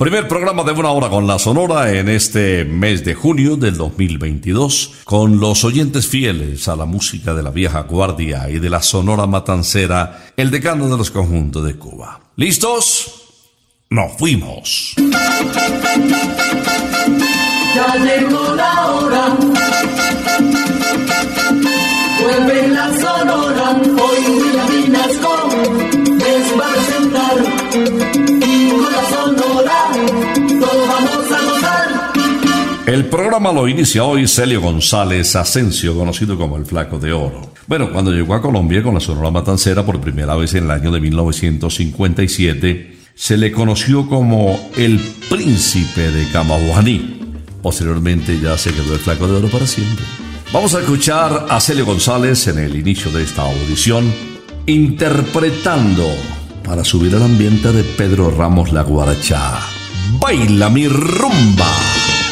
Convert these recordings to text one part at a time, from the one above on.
Primer programa de una hora con la Sonora en este mes de junio del 2022, con los oyentes fieles a la música de la vieja guardia y de la Sonora Matancera, el decano de los conjuntos de Cuba. ¿Listos? Nos fuimos. Ya llegó la hora. Vuelve la sonora. Hoy Vinasco les va a presentar. Y con la sonora todos vamos a gozar. El programa lo inicia hoy Celio González Asensio, conocido como el Flaco de Oro. Bueno, cuando llegó a Colombia con la Sonora Matancera por primera vez en el año de 1957, se le conoció como el Príncipe de Camaguaní. Posteriormente ya se quedó el Flaco de Oro para siempre. Vamos a escuchar a Celio González en el inicio de esta audición, interpretando para subir al ambiente de Pedro Ramos La Guaracha. Baila mi rumba.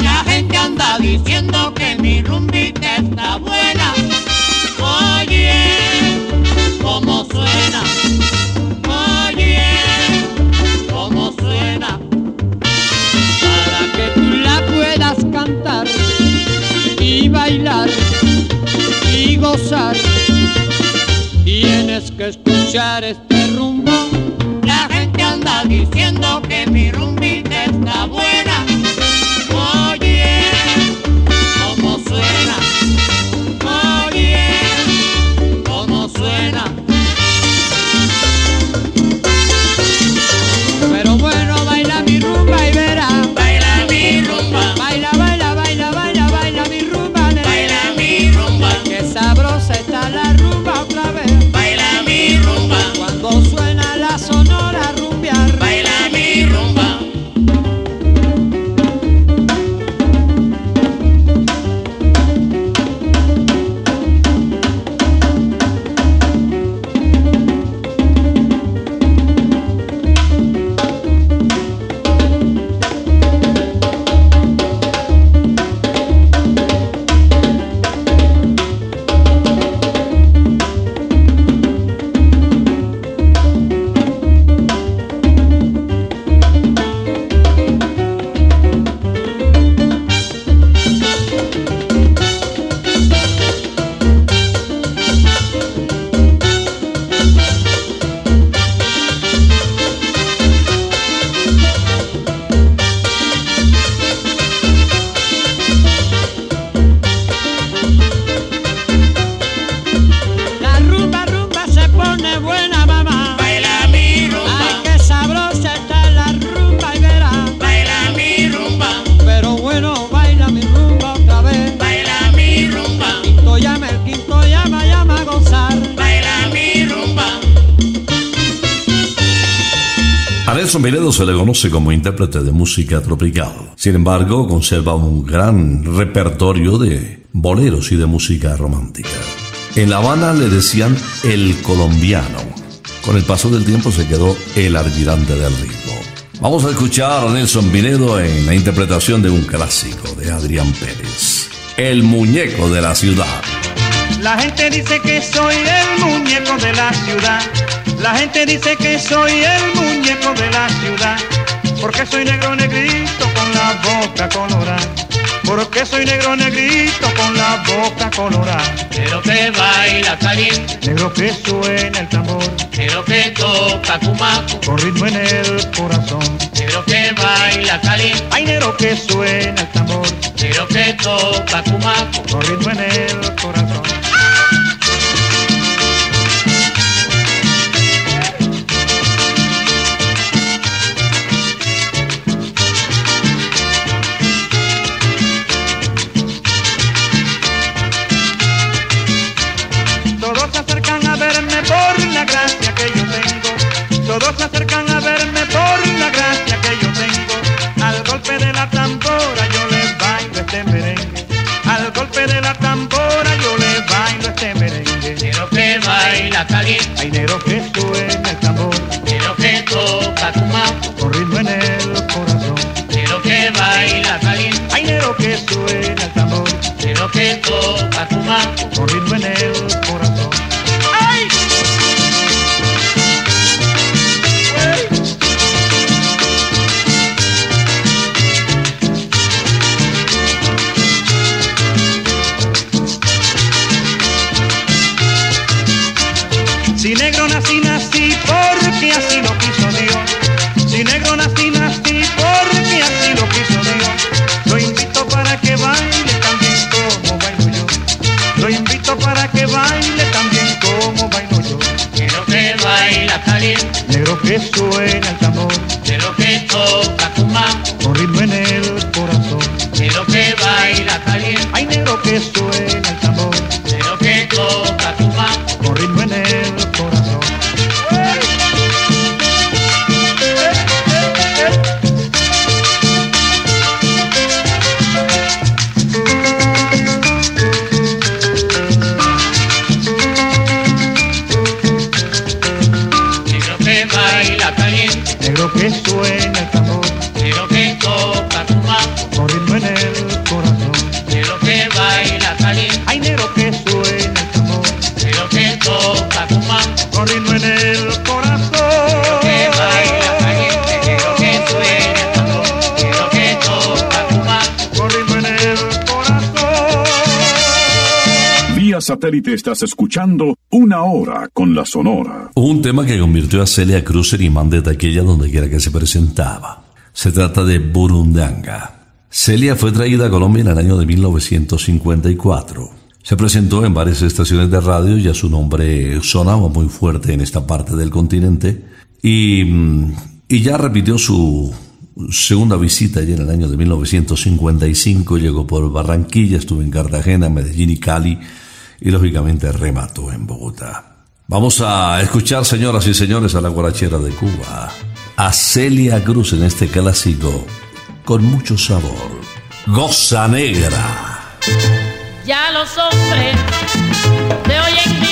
La gente anda diciendo que mi rumbita está buena. que escuchar este rumbo. La gente anda diciendo que mi rumbita está buena. Nelson Pinedo se le conoce como intérprete de música tropical. Sin embargo, conserva un gran repertorio de boleros y de música romántica. En La Habana le decían el colombiano. Con el paso del tiempo se quedó el almirante del ritmo. Vamos a escuchar a Nelson Pinedo en la interpretación de un clásico de Adrián Pérez. El muñeco de la ciudad. La gente dice que soy el muñeco de la ciudad. La gente dice que soy el muñeco de la ciudad. Porque soy negro negrito con la boca colorada. Porque soy negro negrito con la boca colorada. Quiero que baila caliente, Negro que suena el tambor. quiero que toca cumaco, Con ritmo en el corazón. quiero que baila caliente, Ay, negro que suena el tambor. quiero que toca cumaco. Con ritmo en el corazón. La tambora yo les bailo este merengue. Al golpe de la tambora yo les bailo este merengue. Quiero que baila caliente, Hay negro que suena satélite estás escuchando Una Hora con la Sonora. Un tema que convirtió a Celia Cruz en imán de taquilla donde quiera que se presentaba. Se trata de Burundanga. Celia fue traída a Colombia en el año de 1954. Se presentó en varias estaciones de radio, ya su nombre sonaba muy fuerte en esta parte del continente, y, mm, y ya repitió su segunda visita ya en el año de 1955, llegó por Barranquilla, estuvo en Cartagena, Medellín y Cali, y lógicamente remató en Bogotá. Vamos a escuchar, señoras y señores, a la guarachera de Cuba, a Celia Cruz en este clásico, con mucho sabor, Goza Negra. Ya los hombres de hoy en día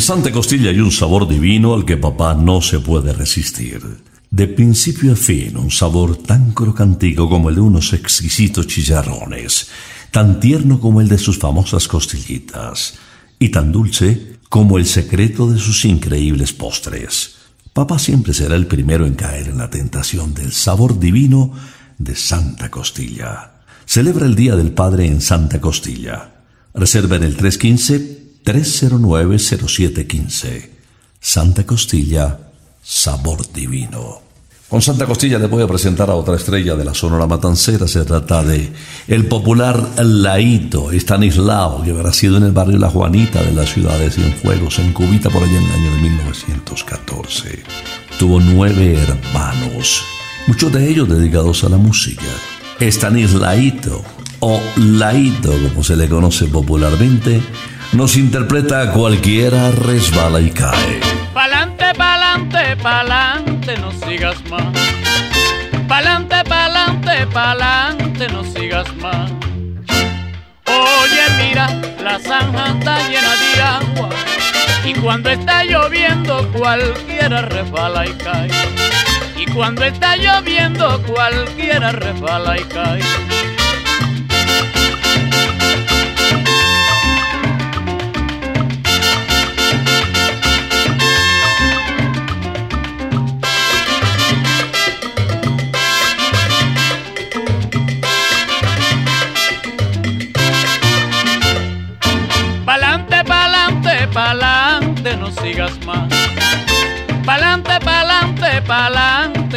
Santa Costilla hay un sabor divino al que papá no se puede resistir. De principio a fin, un sabor tan crocantico como el de unos exquisitos chicharrones, tan tierno como el de sus famosas costillitas, y tan dulce como el secreto de sus increíbles postres. Papá siempre será el primero en caer en la tentación del sabor divino de Santa Costilla. Celebra el Día del Padre en Santa Costilla. Reserva en el 315-309-0715. Santa Costilla, sabor divino. Con Santa Costilla le voy a presentar a otra estrella de la Sonora Matancera. Se trata de el popular Laito Estanislao, que habrá sido en el barrio La Juanita de la ciudad de Cienfuegos, en Cubita, por allá en el año de 1914. Tuvo nueve hermanos, muchos de ellos dedicados a la música. Estanislaito, o Laito, como se le conoce popularmente, nos interpreta cualquiera resbala y cae. Pa'lante, pa'lante, pa'lante, no sigas más. Pa'lante, pa'lante, pa'lante, no sigas más. Oye, mira, la zanja está llena de agua. Y cuando está lloviendo, cualquiera resbala y cae. Y cuando está lloviendo, cualquiera resbala y cae.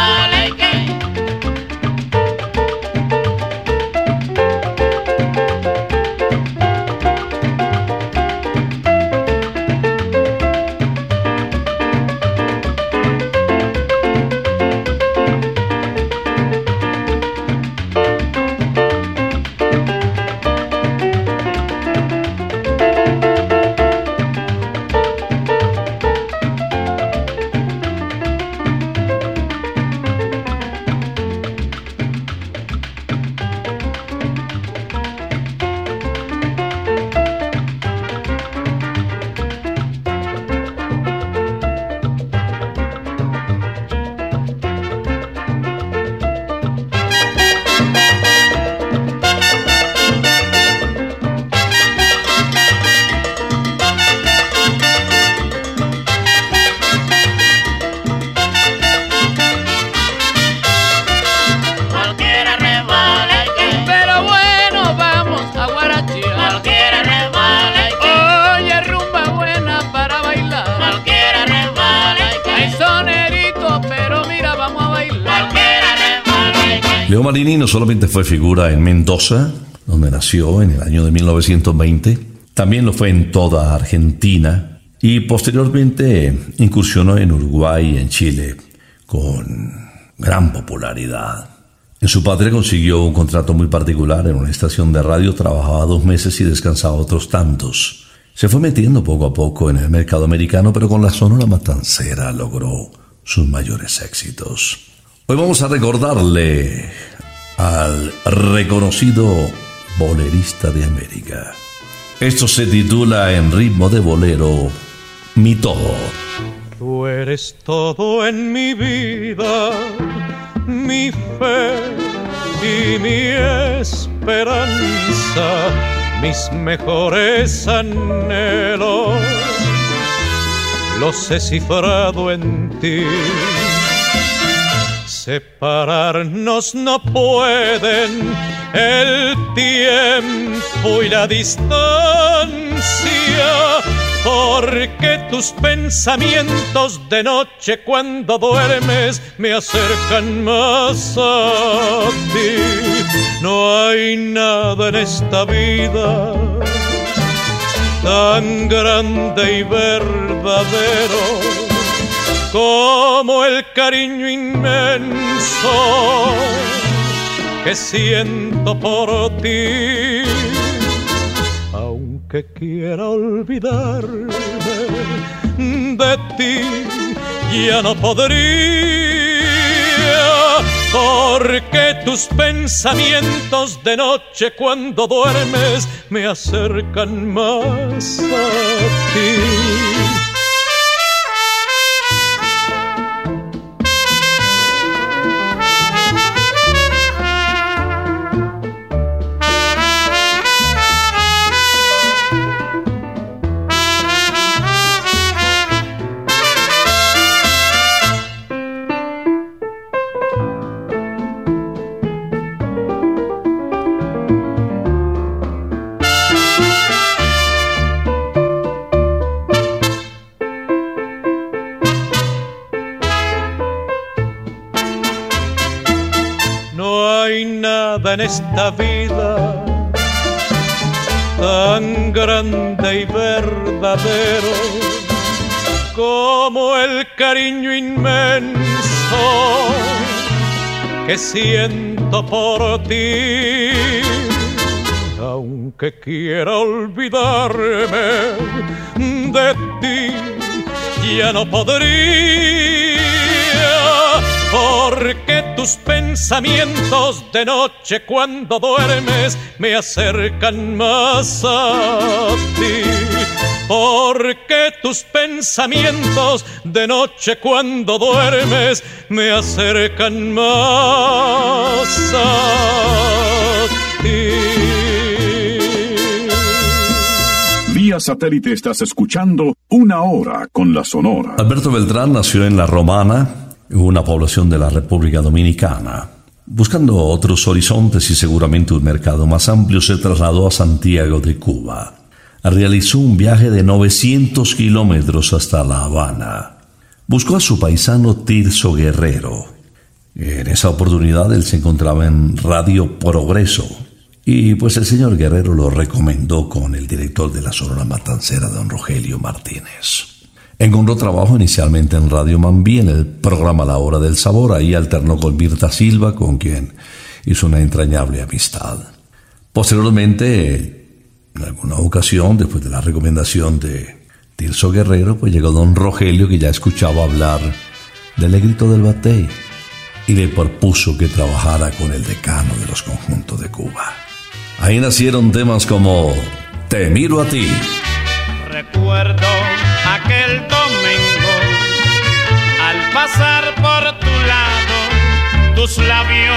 Cualquiera Marini no solamente fue figura en Mendoza, donde nació en el año de 1920, también lo fue en toda Argentina y posteriormente incursionó en Uruguay y en Chile con gran popularidad. En su patria consiguió un contrato muy particular en una estación de radio, trabajaba dos meses y descansaba otros tantos. Se fue metiendo poco a poco en el mercado americano, pero con la Sonora Matancera logró sus mayores éxitos. Hoy vamos a recordarle al reconocido bolerista de América. Esto se titula en ritmo de bolero Mi Todo. Tú eres todo en mi vida, mi fe y mi esperanza, mis mejores anhelos. Los he cifrado en ti. Separarnos no pueden el tiempo y la distancia, porque tus pensamientos de noche cuando duermes me acercan más a ti. No hay nada en esta vida tan grande y verdadero como el cariño inmenso que siento por ti. Aunque quiera olvidarme de ti, ya no podría porque tus pensamientos de noche cuando duermes me acercan más a ti. Esta vida tan grande y verdadero como el cariño inmenso que siento por ti. Aunque quiera olvidarme de ti, ya no podría porque tus pensamientos de noche cuando duermes me acercan más a ti. Porque tus pensamientos de noche cuando duermes me acercan más a ti. Vía satélite estás escuchando Una Hora con la Sonora. Alberto Beltrán nació en La Romana, una población de la República Dominicana. Buscando otros horizontes y seguramente un mercado más amplio, se trasladó a Santiago de Cuba. Realizó un viaje de 900 kilómetros hasta La Habana. Buscó a su paisano Tirso Guerrero. En esa oportunidad él se encontraba en Radio Progreso. Y pues el señor Guerrero lo recomendó con el director de la Sonora Matancera, don Rogelio Martínez. Encontró trabajo inicialmente en Radio Mambí en el programa La Hora del Sabor. Ahí alternó con Mirta Silva, con quien hizo una entrañable amistad. Posteriormente, en alguna ocasión, después de la recomendación de Tirso Guerrero, pues llegó don Rogelio, que ya escuchaba hablar del negrito del batey, y le propuso que trabajara con el decano de los conjuntos de Cuba. Ahí nacieron temas como Te miro a ti. Recuerdo aquel domingo al pasar por tu lado, tus labios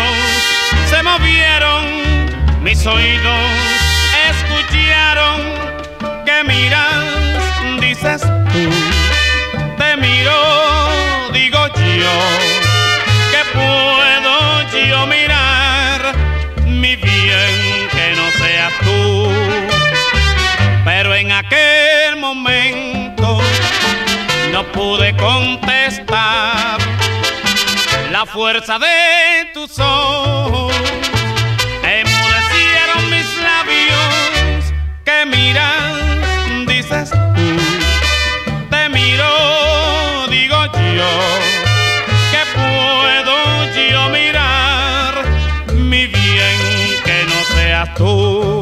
se movieron, mis oídos escucharon que miras, dices tú, te miro, digo yo, que puedo yo mirar, mi bien que no seas tú, pero en aquel no pude contestar la fuerza de tus ojos. Emudecieron mis labios que miras dices tú. Te miro digo yo que puedo yo mirar mi bien que no seas tú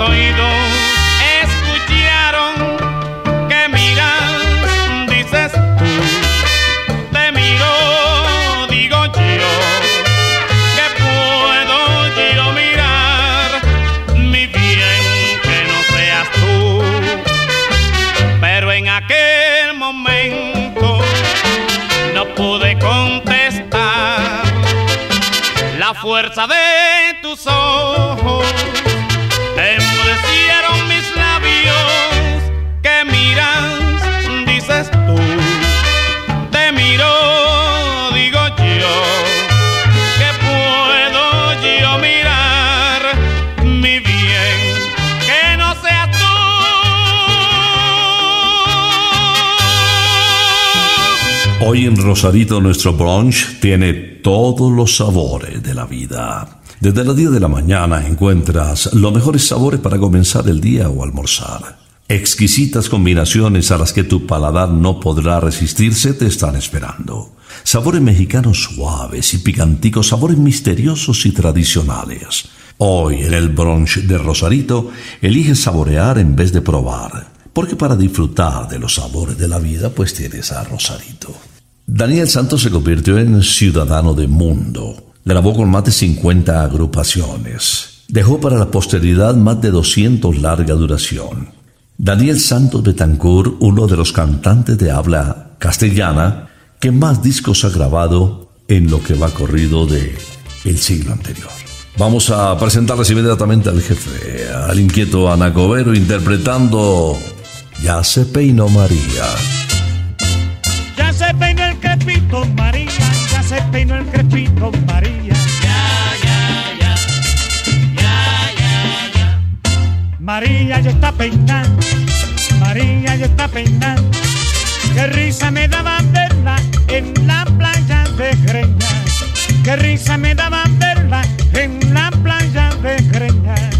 oídos escucharon que miras, dices tú, te miro, digo yo, que puedo yo mirar, mi bien que no seas tú, pero en aquel momento no pude contestar la fuerza de Hoy en Rosarito nuestro brunch tiene todos los sabores de la vida. Desde las 10 de la mañana encuentras los mejores sabores para comenzar el día o almorzar. Exquisitas combinaciones a las que tu paladar no podrá resistirse te están esperando. Sabores mexicanos suaves y picanticos, sabores misteriosos y tradicionales. Hoy en el brunch de Rosarito, elige saborear en vez de probar, porque para disfrutar de los sabores de la vida, pues tienes a Rosarito. Daniel Santos se convirtió en ciudadano de mundo. Grabó con más de 50 agrupaciones. Dejó para la posteridad más de 200 larga duración. Daniel Santos Betancourt, uno de los cantantes de habla castellana que más discos ha grabado en lo que va corrido de el siglo anterior. Vamos a presentarles inmediatamente al jefe, al inquieto Anacobero, interpretando Ya se peinó María. Ya se peinó el crepito María, ya se peinó el crepito María. María ya está peinando, María ya está peinando. Qué risa me daba verla en la playa de Greñas. Qué risa me daba verla en la playa de Greñas.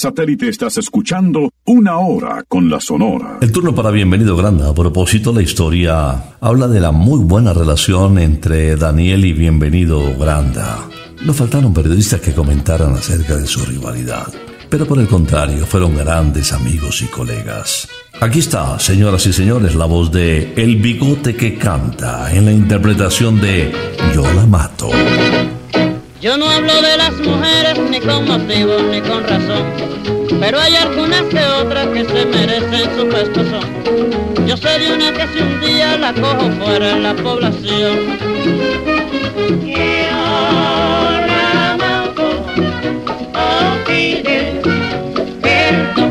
Satélite estás escuchando Una Hora con la Sonora. El turno para Bienvenido Granda. A propósito, la historia habla de la muy buena relación entre Daniel y Bienvenido Granda. No faltaron periodistas que comentaran acerca de su rivalidad, pero por el contrario, fueron grandes amigos y colegas. Aquí está, señoras y señores, la voz de El Bigote que canta en la interpretación de Yo la mato. Yo no hablo de las mujeres ni con motivo ni con razón, pero hay algunas que otras que se merecen su pestozón. Yo sé de una que si un día la cojo fuera en la población.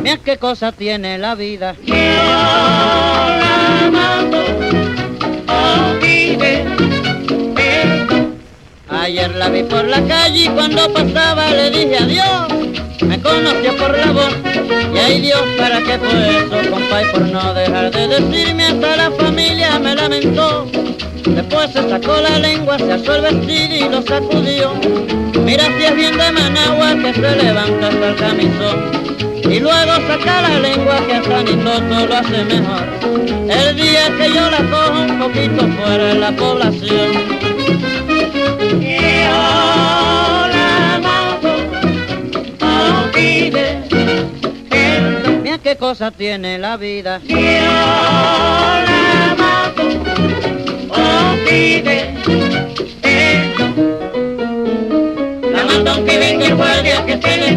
Me ha qué cosa tiene la vida. Ayer la vi por la calle y cuando pasaba le dije adiós. Me conoció por la voz y ay Dios, ¿para qué fue eso, compa? Por no dejar de decirme hasta la familia me lamentó. Después se sacó la lengua, se asó el vestido y lo sacudió. Mira si es bien de Managua que se levanta hasta el camisón. Y luego saca la lengua que a Sanitoto lo hace mejor. El día que yo la cojo un poquito fuera de la población. Qué cosa tiene la vida. La mando aunque venga el guardia que esté en la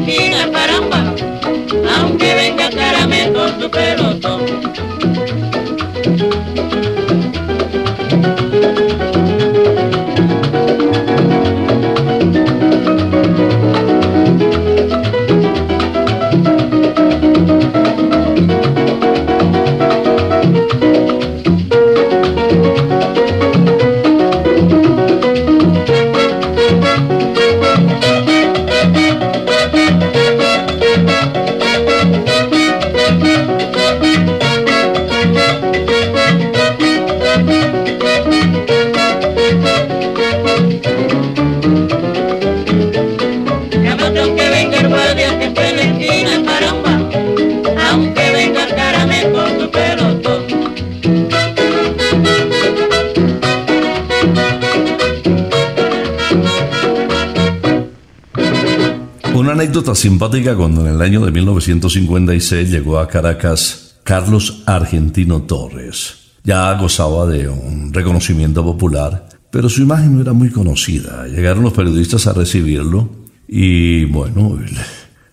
anécdota simpática cuando en el año de 1956 llegó a Caracas Carlos Argentino Torres. Ya gozaba de un reconocimiento popular, pero su imagen no era muy conocida. Llegaron los periodistas a recibirlo y bueno,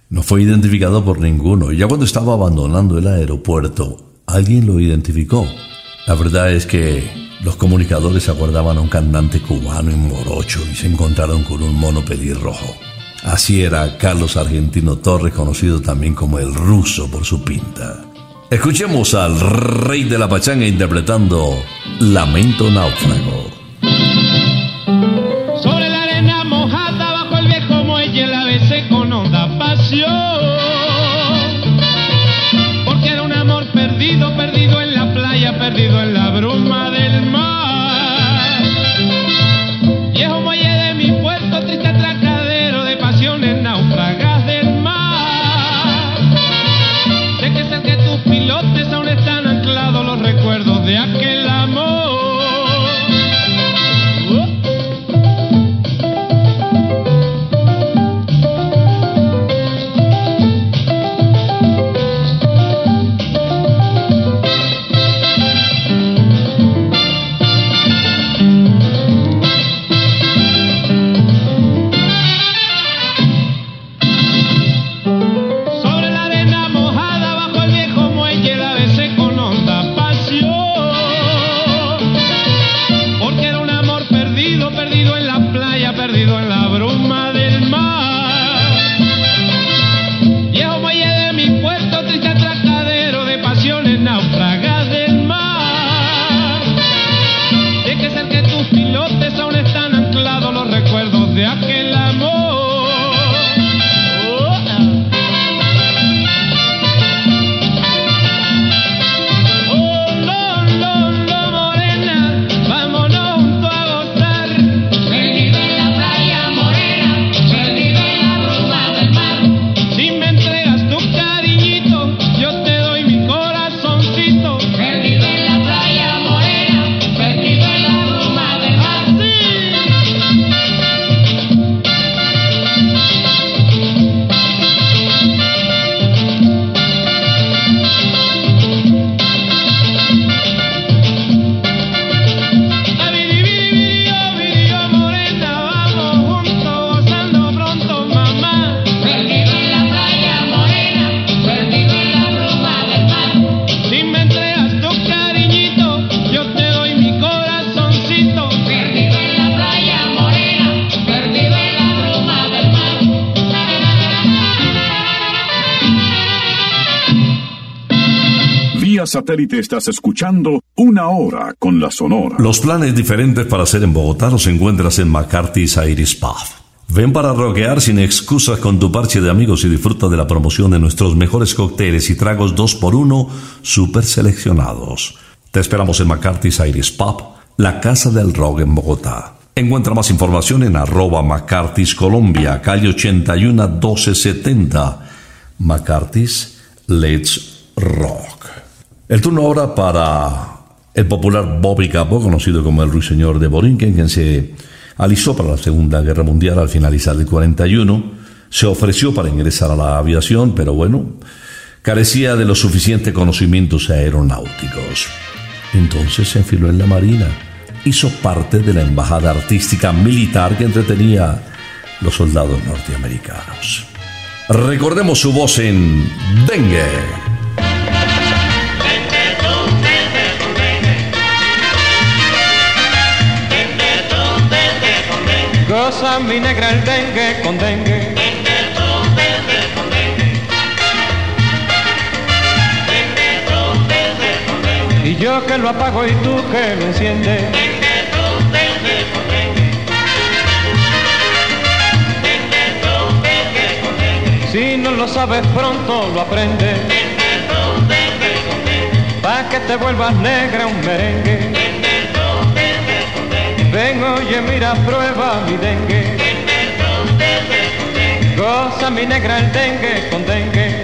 no fue identificado por ninguno. Ya cuando estaba abandonando el aeropuerto, alguien lo identificó. La verdad es que los comunicadores aguardaban a un cantante cubano en morocho y se encontraron con un mono pelirrojo. Así era Carlos Argentino Torres, conocido también como el ruso por su pinta. Escuchemos al rey de la pachanga interpretando Lamento Náufrago. Satélite estás escuchando Una Hora con la Sonora. Los planes diferentes para hacer en Bogotá los encuentras en McCarthy's Iris Pub. Ven para roquear sin excusas con tu parche de amigos y disfruta de la promoción de nuestros mejores cócteles y tragos 2x1 super seleccionados. Te esperamos en McCarthy's Iris Pub, la casa del rock en Bogotá. Encuentra más información en arroba McCarthy's Colombia, calle 81 1270. McCarthy's Let's Rock. El turno ahora para el popular Bobby Capó, conocido como el ruiseñor de Borinquen, quien se alisó para la Segunda Guerra Mundial al finalizar el 41. Se ofreció para ingresar a la aviación, pero bueno, carecía de los suficientes conocimientos aeronáuticos. Entonces se enfiló en la Marina. Hizo parte de la embajada artística militar que entretenía los soldados norteamericanos. Recordemos su voz en Dengue. Goza mi negra el dengue con dengue. Y yo que lo apago y tú que lo enciendes. Si no lo sabes pronto lo aprendes. Pa' que te vuelvas negra un merengue. Ven, oye, mira, prueba mi dengue. Goza mi negra el dengue con dengue.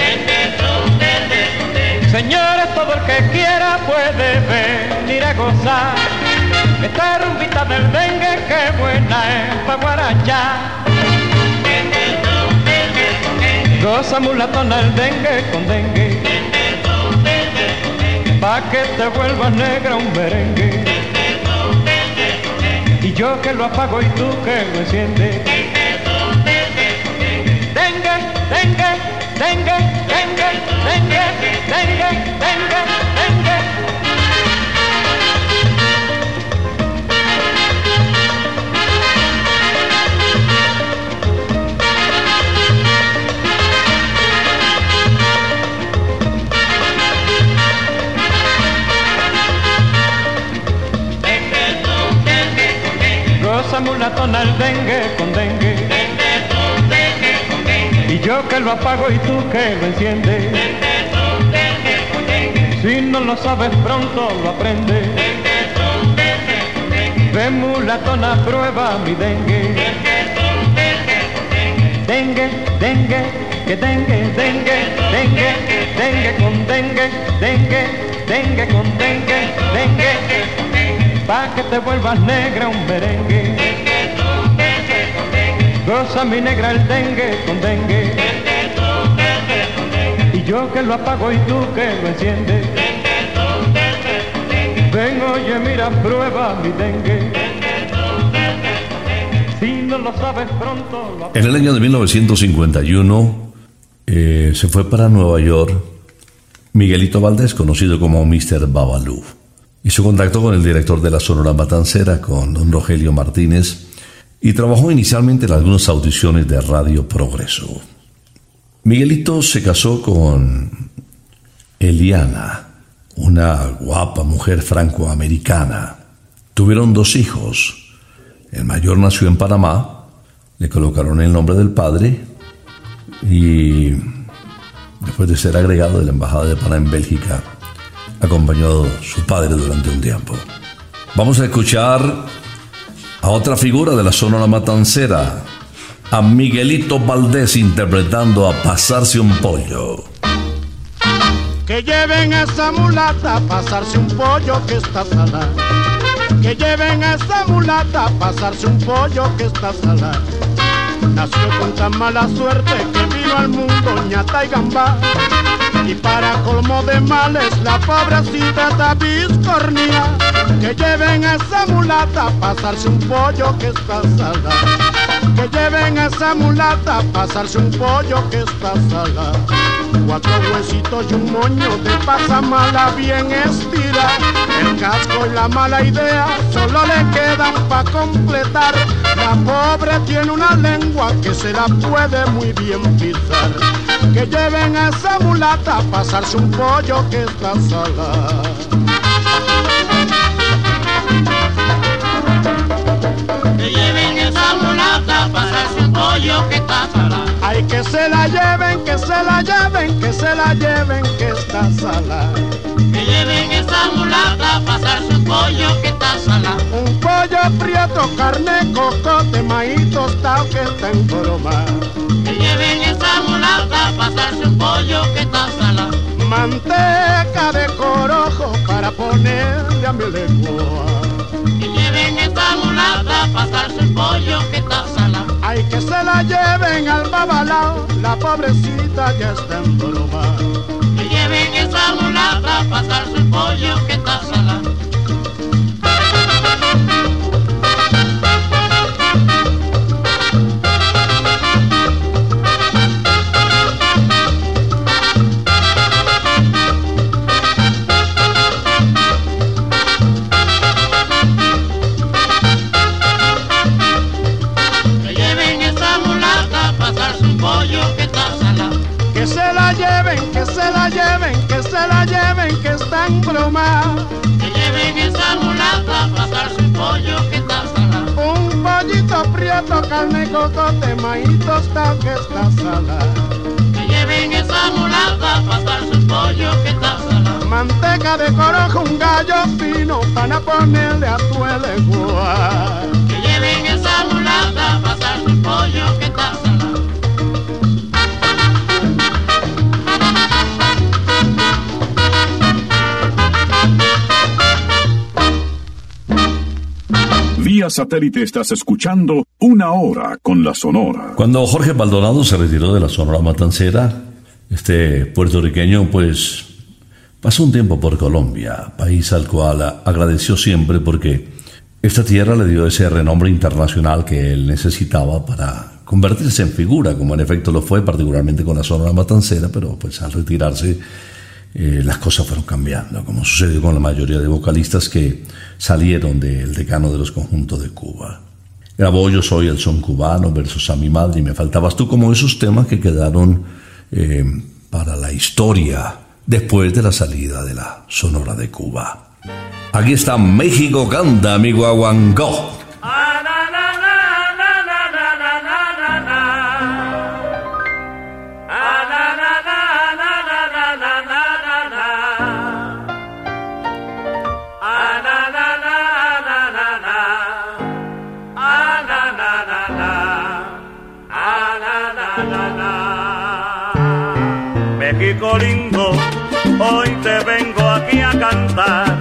Señores, todo el que quiera puede venir a gozar. Esta rumbita del dengue, que buena es pa' guarachar. Goza mulatona el dengue con dengue. Pa' que te vuelvas negra un merengue. Yo que lo apago y tú que lo enciendes. Dengue, dengue, dengue, dengue, dengue, dengue, dengue, Goza mulatona el dengue con dengue. Y yo que lo apago y tú que lo enciendes. Si no lo sabes pronto lo aprendes. Ven mulatona, prueba mi dengue. Dengue, dengue, que dengue, dengue, dengue, dengue con dengue, dengue, dengue con dengue, dengue. Pa' que te vuelvas negra un merengue. Goza mi negra el dengue con dengue. Y yo que lo apago y tú que lo enciendes. Ven, oye, mira, prueba mi dengue. Si no lo sabes pronto, lo En el año de 1951 eh, se fue para Nueva York Miguelito Valdés, conocido como Mr. Babalú. Hizo contacto con el director de la Sonora Matancera, con don Rogelio Martínez, y trabajó inicialmente en algunas audiciones de Radio Progreso. Miguelito se casó con Eliana, una guapa mujer francoamericana. Tuvieron dos hijos. El mayor nació en Panamá, le colocaron el nombre del padre y después de ser agregado de la Embajada de Panamá en Bélgica, acompañó a su padre durante un tiempo. Vamos a escuchar a otra figura de la Sonora Matancera, a Miguelito Valdés interpretando a Pasarse un pollo. Que lleven a esa mulata a pasarse un pollo que está salada. Que lleven a esa mulata a pasarse un pollo que está salada. Nació con tan mala suerte que vino al mundo ñata y gambá. Y para colmo de males la pobrecita está biscornía. Que lleven a esa mulata a pasarse un pollo que está salado. Que lleven a esa mulata a pasarse un pollo que está salado. Cuatro huesitos y un moño de pasamala bien estira. El casco y la mala idea solo le quedan pa' completar. La pobre tiene una lengua que se la puede muy bien pisar. Que lleven a esa mulata a pasarse un pollo que está salado. Que lleven esa mulata a pasarse que. Ay, que se la lleven, que se la lleven, que se la lleven, que está salada. Que lleven esa mulata a pasarse un pollo que está salado. Un pollo prieto, carne, cocote, maíz tostado que está en broma. Que lleven esa mulata a pasarse un pollo que está salado. Manteca de corojo para ponerle a mi lengua. Que lleven esa mulata a pasarse un pollo que está salado. Ay, que se la lleven al babalao, la pobrecita ya está en broma. Que lleven esa mulata a pasarse un pollo que está salado. Ponerle a tu lengua. Que lleven esa mulata un pollo que está salado. Vía satélite estás escuchando una hora con la Sonora. Cuando Jorge Maldonado se retiró de la Sonora Matancera, este puertorriqueño pues pasó un tiempo por Colombia, país al cual agradeció siempre porque esta tierra le dio ese renombre internacional que él necesitaba para convertirse en figura, como en efecto lo fue, particularmente con la Sonora Matancera, pero pues al retirarse eh, las cosas fueron cambiando, como sucedió con la mayoría de vocalistas que salieron del decano de los conjuntos de Cuba. Grabó Yo soy el son cubano versus a mi madre y me faltabas tú como esos temas que quedaron eh, para la historia después de la salida de la Sonora de Cuba. Aquí está México canta, mi guaguancó. México lindo, hoy te vengo aquí a cantar.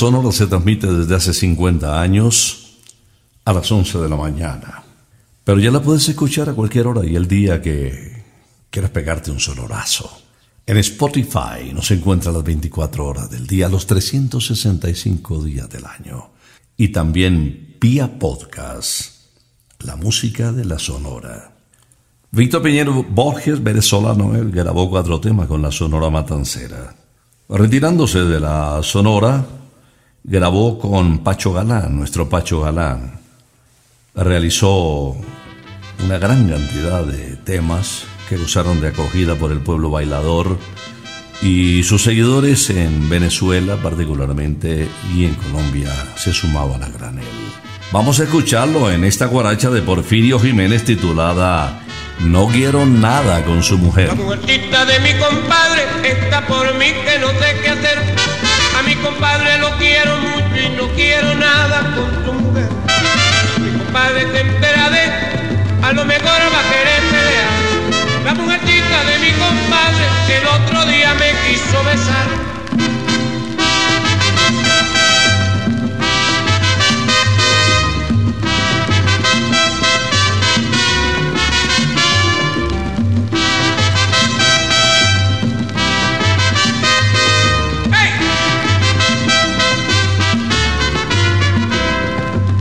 Sonora se transmite desde hace 50 años a las 11 de la mañana. Pero ya la puedes escuchar a cualquier hora y el día que quieras pegarte un sonorazo. En Spotify nos encuentra las 24 horas del día, los 365 días del año. Y también vía podcast, la música de la Sonora. Víctor Piñero Borges, venezolano, él grabó cuatro temas con la Sonora Matancera. Retirándose de la Sonora, grabó con Pacho Galán, nuestro Pacho Galán. Realizó una gran cantidad de temas que usaron de acogida por el pueblo bailador y sus seguidores en Venezuela particularmente y en Colombia se sumaban a granel. Vamos a escucharlo en esta guaracha de Porfirio Jiménez titulada No quiero nada con su mujer. La de mi compadre está por mí que no sé qué hacer. Mi compadre lo quiero mucho y no quiero nada con su mujer. Mi compadre se entera de, a lo mejor va a querer pelear. La mujercita de mi compadre el otro día me quiso besar.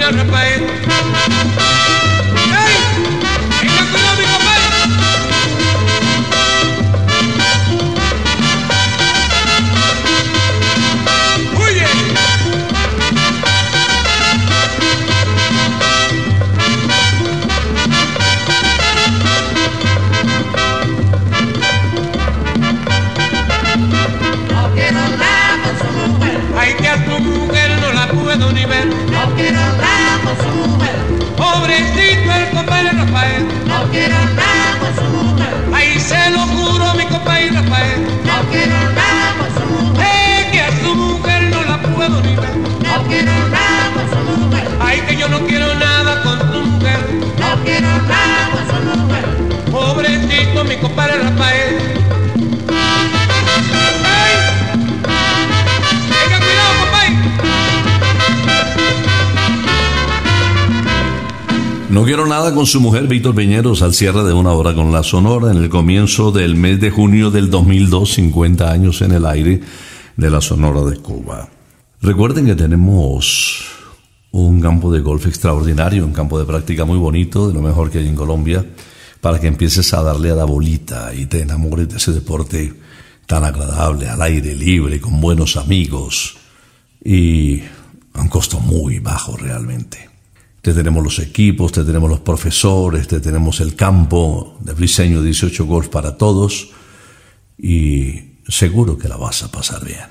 Marina repay. Nada con su mujer Víctor Peñeros al cierre de una hora con la Sonora en el comienzo del mes de junio del 2002, 50 años en el aire de la Sonora de Cuba. Recuerden que tenemos un campo de golf extraordinario, un campo de práctica muy bonito, de lo mejor que hay en Colombia, para que empieces a darle a la bolita y te enamores de ese deporte tan agradable, al aire libre, con buenos amigos y a un costo muy bajo realmente. Te tenemos los equipos, te tenemos los profesores, te tenemos el campo de Briseño 18 Golf para todos y seguro que la vas a pasar bien.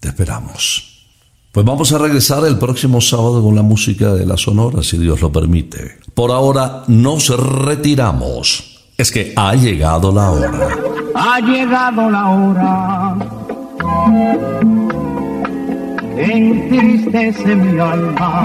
Te esperamos. Pues vamos a regresar el próximo sábado con la música de la Sonora, si Dios lo permite. Por ahora nos retiramos. Es que ha llegado la hora. Ha llegado la hora entristece mi alma.